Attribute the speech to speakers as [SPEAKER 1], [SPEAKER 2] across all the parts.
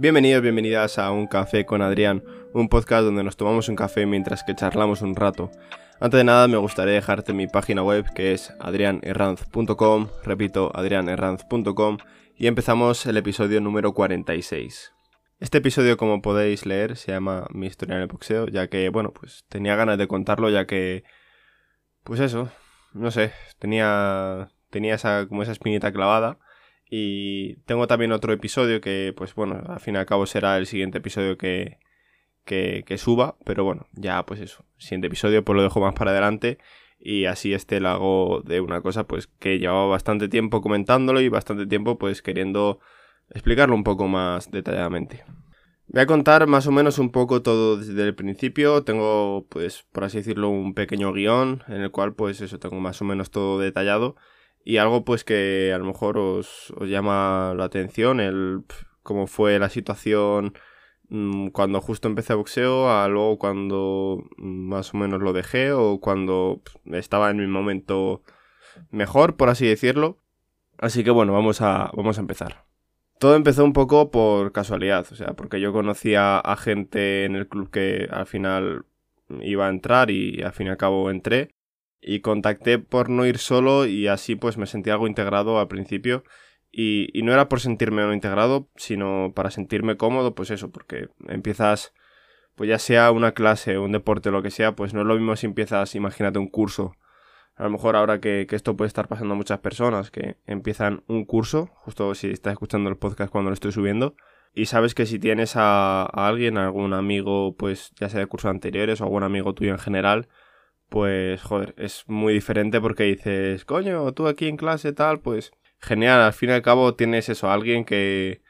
[SPEAKER 1] Bienvenidos, bienvenidas a Un Café con Adrián, un podcast donde nos tomamos un café mientras que charlamos un rato. Antes de nada me gustaría dejarte mi página web que es adrianerranz.com, repito, adrianerranz.com y empezamos el episodio número 46. Este episodio, como podéis leer, se llama Mi historia en el boxeo, ya que, bueno, pues tenía ganas de contarlo, ya que, pues eso, no sé, tenía, tenía esa, como esa espinita clavada. Y tengo también otro episodio que, pues bueno, al fin y al cabo será el siguiente episodio que, que, suba, pero bueno, ya pues eso, siguiente episodio pues lo dejo más para adelante y así este lo hago de una cosa pues que llevaba bastante tiempo comentándolo y bastante tiempo pues queriendo explicarlo un poco más detalladamente. Voy a contar más o menos un poco todo desde el principio. Tengo, pues, por así decirlo, un pequeño guion en el cual, pues, eso, tengo más o menos todo detallado. Y algo, pues, que a lo mejor os, llama la atención, el cómo fue la situación mm, cuando justo empecé a boxeo, a luego cuando mm, más o menos lo dejé, o cuando estaba en mi momento mejor, por así decirlo. Así que bueno, vamos a, vamos a empezar. Todo empezó un poco por casualidad, o sea, porque yo conocía a gente en el club que al final iba a entrar y al fin y al cabo entré. Y contacté por no ir solo y así pues me sentí algo integrado al principio. Y, y no era por sentirme no integrado, sino para sentirme cómodo, pues eso, porque empiezas, pues ya sea una clase, un deporte, lo que sea, pues no es lo mismo si empiezas, imagínate un curso a lo mejor ahora que, esto puede estar pasando a muchas personas que empiezan un curso, justo si estás escuchando el podcast cuando lo estoy subiendo, y sabes que si tienes a, alguien, algún amigo, pues ya sea de cursos anteriores o algún amigo tuyo en general, pues joder, es muy diferente porque dices, coño, tú aquí en clase tal, pues genial, al fin y al cabo tienes eso, alguien que,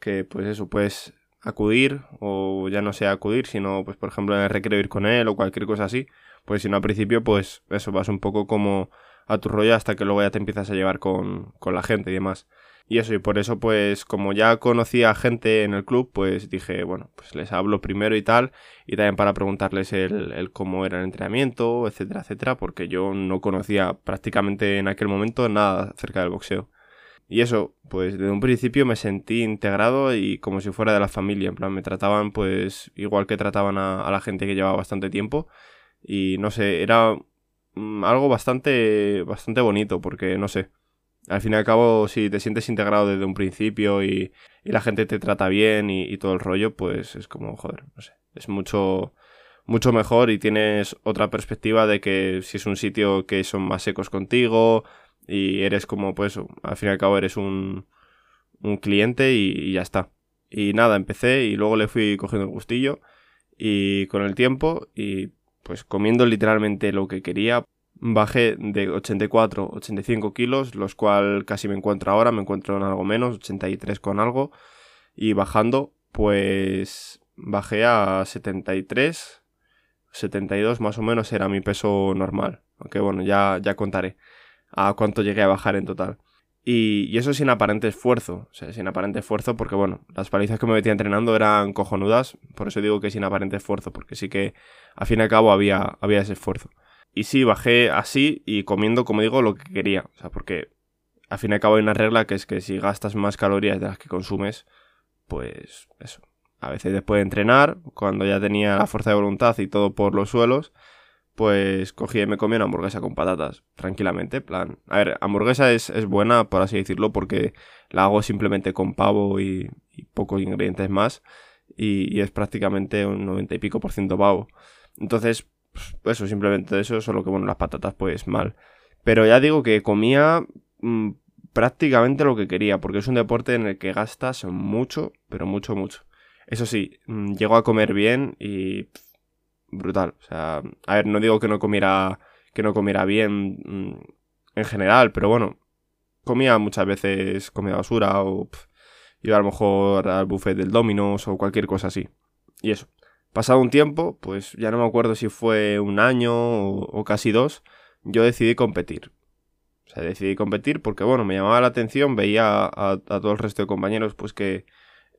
[SPEAKER 1] que pues eso, puedes acudir o ya no sea acudir, sino pues por ejemplo en recreo ir con él o cualquier cosa así, pues si no al principio, pues eso, vas un poco como a tu rollo hasta que luego ya te empiezas a llevar con, con la gente y demás. Y eso, y por eso, pues, como ya conocía gente en el club, pues dije, bueno, pues les hablo primero y tal, y también para preguntarles el, el, cómo era el entrenamiento, etcétera, etcétera, porque yo no conocía prácticamente en aquel momento nada acerca del boxeo. Y eso, pues desde un principio me sentí integrado y como si fuera de la familia, en plan, me trataban pues igual que trataban a, a la gente que llevaba bastante tiempo, y no sé, era mm, algo bastante, bastante bonito porque, no sé, al fin y al cabo, si te sientes integrado desde un principio y, la gente te trata bien y, y, todo el rollo, pues es como, joder, no sé, es mucho, mucho mejor y tienes otra perspectiva de que si es un sitio que son más secos contigo y eres como, pues, al fin y al cabo eres un, un cliente y, y ya está. Y nada, empecé y luego le fui cogiendo el gustillo y con el tiempo y pues comiendo literalmente lo que quería, bajé de 84, 85 kilos, los cual casi me encuentro ahora, me encuentro en algo menos, 83 con algo, y bajando, pues bajé a 73, 72 más o menos era mi peso normal, aunque bueno, ya, ya contaré a cuánto llegué a bajar en total. Y, eso sin aparente esfuerzo, o sea, sin aparente esfuerzo porque bueno, las palizas que me metía entrenando eran cojonudas, por eso digo que sin aparente esfuerzo, porque sí que al fin y al cabo había, había ese esfuerzo. Y sí, bajé así y comiendo, como digo, lo que quería, o sea, porque al fin y al cabo hay una regla que es que si gastas más calorías de las que consumes, pues eso. A veces después de entrenar, cuando ya tenía la fuerza de voluntad y todo por los suelos, pues cogí y me comí una hamburguesa con patatas, tranquilamente, plan. A ver, hamburguesa es, es buena, por así decirlo, porque la hago simplemente con pavo y, pocos ingredientes más, y, y, es prácticamente un 90 y pico por ciento pavo. Entonces, pues eso, simplemente eso, solo que bueno, las patatas pues mal. Pero ya digo que comía mmm, prácticamente lo que quería, porque es un deporte en el que gastas mucho, pero mucho, mucho. Eso sí, mmm, llego a comer bien y brutal. O sea, a ver, no digo que no comiera, que no comiera bien mmm, en general, pero bueno, comía muchas veces comida basura o iba a lo mejor al buffet del Domino's o cualquier cosa así. Y eso. Pasado un tiempo, pues ya no me acuerdo si fue un año o, casi dos, yo decidí competir. O sea, decidí competir porque, bueno, me llamaba la atención, veía a todo el resto de compañeros, pues que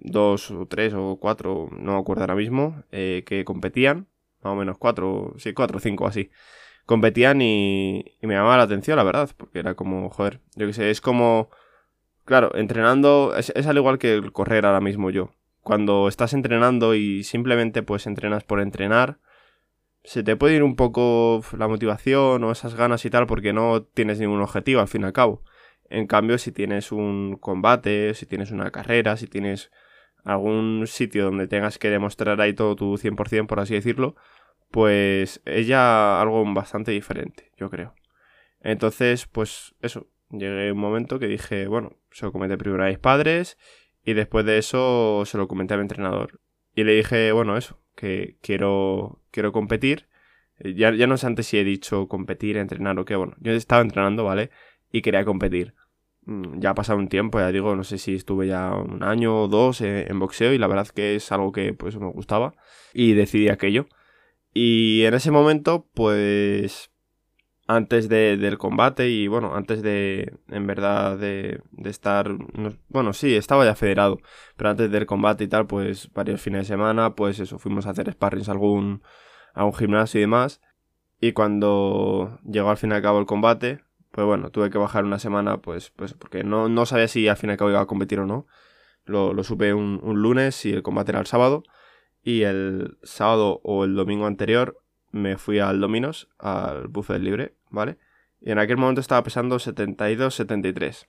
[SPEAKER 1] dos o tres o cuatro, no me acuerdo ahora mismo, eh, que competían más o menos cuatro, sí, cuatro o cinco así. Competían y, y, me llamaba la atención, la verdad, porque era como, joder, yo qué sé, es como, claro, entrenando, es, es al igual que el correr ahora mismo yo. Cuando estás entrenando y simplemente pues entrenas por entrenar, se te puede ir un poco la motivación o esas ganas y tal porque no tienes ningún objetivo al fin y al cabo. En cambio, si tienes un combate, si tienes una carrera, si tienes algún sitio donde tengas que demostrar ahí todo tu 100%, por así decirlo, pues es ya algo bastante diferente, yo creo. Entonces, pues eso, llegué un momento que dije, bueno, se lo comenté primero a mis padres y después de eso se lo comenté a mi entrenador. Y le dije, bueno, eso, que quiero, quiero competir. Ya, ya no sé antes si he dicho competir, entrenar o qué, bueno, yo estaba entrenando, ¿vale? Y quería competir. Mm, ya ha pasado un tiempo, ya digo, no sé si estuve ya un año o dos en, boxeo y la verdad que es algo que pues me gustaba y decidí aquello. Y en ese momento, pues antes del combate y bueno, antes de, en verdad, de, de estar, bueno, sí, estaba ya federado, pero antes del combate y tal, pues varios fines de semana, pues eso, fuimos a hacer sparrings a algún, a un gimnasio y demás. Y cuando llegó al fin y al cabo el combate, pues bueno, tuve que bajar una semana, pues, pues porque no, no sabía si al fin y al cabo iba a competir o no. Lo, lo supe un, un lunes y el combate era el sábado. Y el sábado o el domingo anterior me fui al Dominos, al buffet libre, ¿vale? Y en aquel momento estaba pesando 72-73.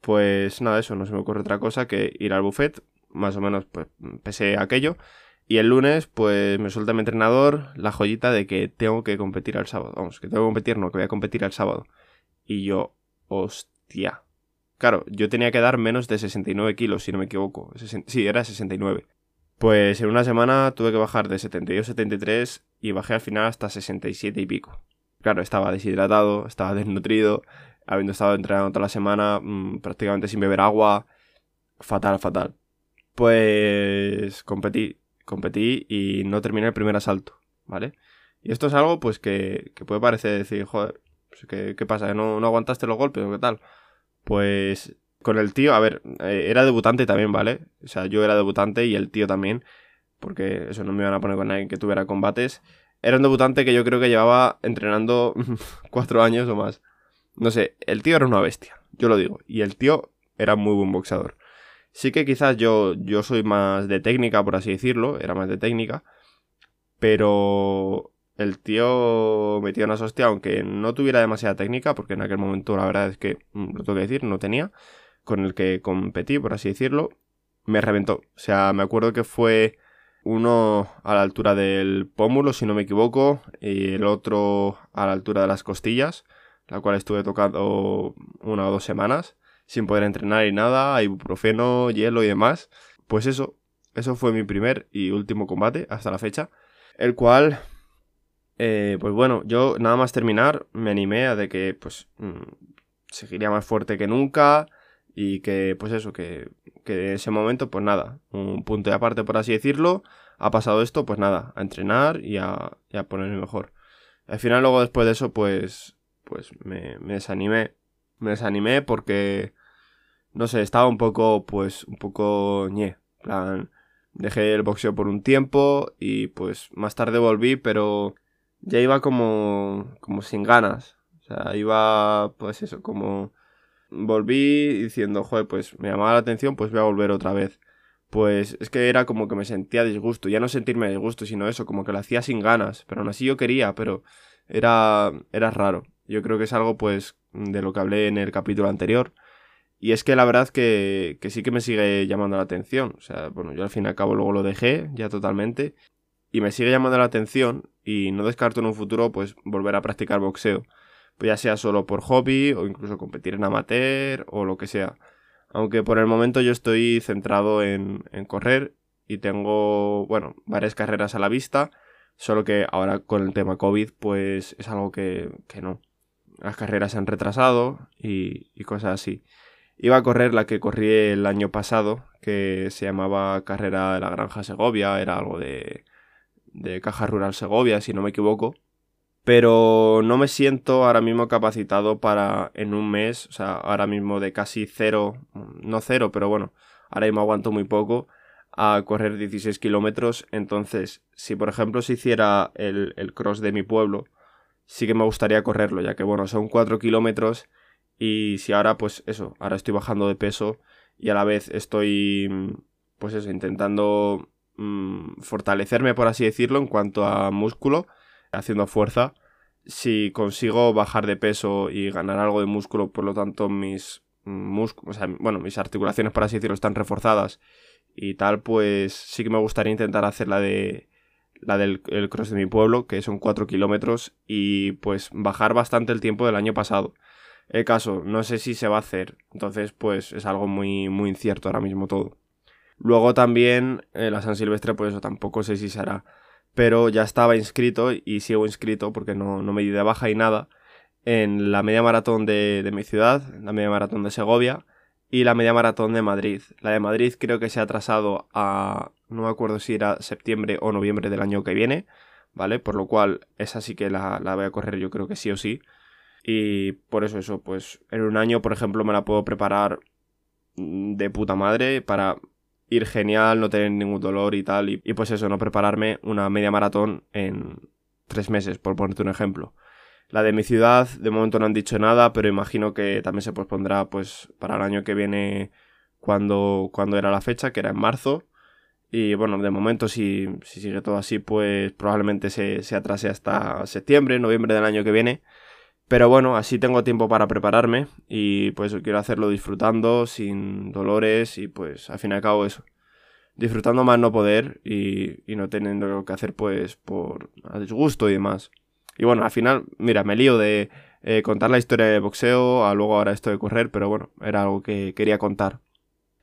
[SPEAKER 1] Pues nada, eso, no se me ocurre otra cosa que ir al buffet, más o menos pues pesé aquello. Y el lunes, pues me suelta mi entrenador la joyita de que tengo que competir el sábado. Vamos, que tengo que competir, no, que voy a competir el sábado. Y yo, hostia. Claro, yo tenía que dar menos de 69 kilos, si no me equivoco. Sí, era 69. Pues en una semana tuve que bajar de 72 73 y bajé al final hasta 67 y pico. Claro, estaba deshidratado, estaba desnutrido, habiendo estado entrenando toda la semana, mm, prácticamente sin beber agua. Fatal, fatal. Pues competí, competí y no terminé el primer asalto, ¿vale? Y esto es algo pues que, que puede parecer decir, joder, pues, ¿qué, ¿qué, pasa? ¿No, ¿No aguantaste los golpes o qué tal? Pues con el tío, a ver, eh, era debutante también, ¿vale? O sea, yo era debutante y el tío también, porque eso no me iban a poner con nadie que tuviera combates. Era un debutante que yo creo que llevaba entrenando cuatro años o más. No sé, el tío era una bestia, yo lo digo. Y el tío era muy buen boxeador. Sí que quizás yo, yo soy más de técnica, por así decirlo, era más de técnica. Pero el tío metía una hostia, aunque no tuviera demasiada técnica, porque en aquel momento la verdad es que, mm, lo tengo que decir, no tenía con el que competí, por así decirlo, me reventó. O sea, me acuerdo que fue uno a la altura del pómulo, si no me equivoco, y el otro a la altura de las costillas, la cual estuve tocando una o dos semanas, sin poder entrenar y nada, ibuprofeno, hielo y demás. Pues eso, eso fue mi primer y último combate hasta la fecha, el cual, eh, pues bueno, yo nada más terminar me animé a de que, pues, mm, seguiría más fuerte que nunca, y que, pues eso, que, que en ese momento, pues nada, un punto de aparte, por así decirlo, ha pasado esto, pues nada, a entrenar y a, ponerme mejor. Al final, luego después de eso, pues, pues me, me desanimé. Me desanimé porque, no sé, estaba un poco, pues, un poco ñe. plan, dejé el boxeo por un tiempo y pues más tarde volví, pero ya iba como, como sin ganas. O sea, iba, pues eso, como volví diciendo, joder, pues me llamaba la atención, pues voy a volver otra vez. Pues es que era como que me sentía disgusto, ya no sentirme disgusto, sino eso, como que lo hacía sin ganas, pero aún así yo quería, pero era, era raro. Yo creo que es algo, pues, de lo que hablé en el capítulo anterior. Y es que la verdad que, que sí que me sigue llamando la atención. O sea, bueno, yo al fin y al cabo luego lo dejé ya totalmente. Y me sigue llamando la atención y no descarto en un futuro, pues, volver a practicar boxeo ya sea solo por hobby o incluso competir en amateur o lo que sea. Aunque por el momento yo estoy centrado en, correr y tengo, bueno, varias carreras a la vista, solo que ahora con el tema COVID pues es algo que, no. Las carreras se han retrasado y, y cosas así. Iba a correr la que corrí el año pasado, que se llamaba Carrera de la Granja Segovia, era algo de, de Caja Rural Segovia, si no me equivoco pero no me siento ahora mismo capacitado para en un mes, o sea, ahora mismo de casi cero, no cero, pero bueno, ahora mismo aguanto muy poco a correr 16 kilómetros, entonces si por ejemplo se hiciera el, el, cross de mi pueblo, sí que me gustaría correrlo, ya que bueno, son 4 kilómetros. Y si ahora pues eso, ahora estoy bajando de peso y a la vez estoy pues eso, intentando mm, fortalecerme, por así decirlo, en cuanto a músculo, haciendo fuerza. Si consigo bajar de peso y ganar algo de músculo, por lo tanto mis músculos, bueno, mis articulaciones, por así decirlo, están reforzadas y tal, pues sí que me gustaría intentar hacer la de la del el cross de mi pueblo, que son 4 kilómetros, y pues bajar bastante el tiempo del año pasado. El caso, no sé si se va a hacer, entonces pues es algo muy, muy incierto ahora mismo todo. Luego también eh, la San Silvestre, pues eso tampoco sé si se hará, pero ya estaba inscrito y sigo inscrito porque no, no me di de baja y nada en la media maratón de, de mi ciudad, la media maratón de Segovia, y la media maratón de Madrid. La de Madrid creo que se ha atrasado a, no me acuerdo si era septiembre o noviembre del año que viene, ¿vale? Por lo cual esa sí que la, la voy a correr yo creo que sí o sí. Y por eso eso, pues en un año, por ejemplo, me la puedo preparar de puta madre para ir genial, no tener ningún dolor y tal. Y, pues eso, no prepararme una media maratón en tres meses, por ponerte un ejemplo. La de mi ciudad, de momento no han dicho nada, pero imagino que también se pospondrá pues para el año que viene cuando, cuando era la fecha, que era en marzo. Y bueno, de momento si, si sigue todo así, pues probablemente se, se atrase hasta septiembre, noviembre del año que viene. Pero bueno, así tengo tiempo para prepararme y pues quiero hacerlo disfrutando, sin dolores y pues al fin y al cabo eso. Disfrutando más no poder y, no teniendo que hacer pues por disgusto y demás. Y bueno, al final, mira, me lío de eh, contar la historia de boxeo, a luego ahora esto de correr, pero bueno, era algo que quería contar.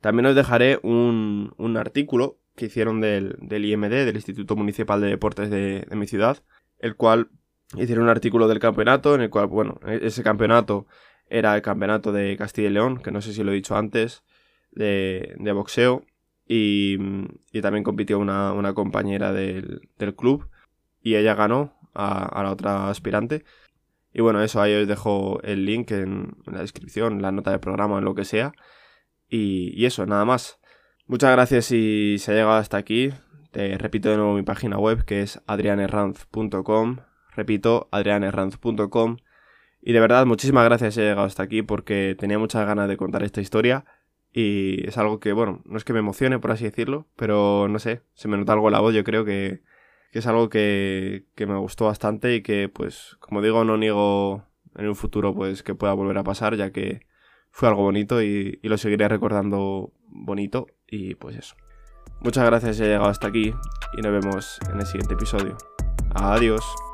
[SPEAKER 1] También os dejaré un, artículo que hicieron del, del, IMD, del Instituto Municipal de Deportes de, de mi ciudad, el cual hicieron un artículo del campeonato, en el cual, bueno, e-, ese campeonato era el campeonato de Castilla y León, que no sé si lo he dicho antes, de, de boxeo, y, y, también compitió una, una compañera del, del club, y ella ganó, a, la otra aspirante. Y bueno, eso ahí os dejo el link en, la descripción, la nota de programa, en lo que sea. Y, eso, nada más. Muchas gracias si se ha llegado hasta aquí. Te repito de nuevo mi página web que es adrianerranz.com. Repito, adrianerranz.com. Y de verdad, muchísimas gracias he llegado hasta aquí porque tenía muchas ganas de contar esta historia. Y es algo que, bueno, no es que me emocione, por así decirlo, pero no sé, se me nota algo la voz, yo creo que, que es algo que, que me gustó bastante y que, pues, como digo, no niego en un futuro, pues, que pueda volver a pasar, ya que fue algo bonito y, y lo seguiré recordando bonito y pues eso. Muchas gracias si he llegado hasta aquí y nos vemos en el siguiente episodio. Adiós.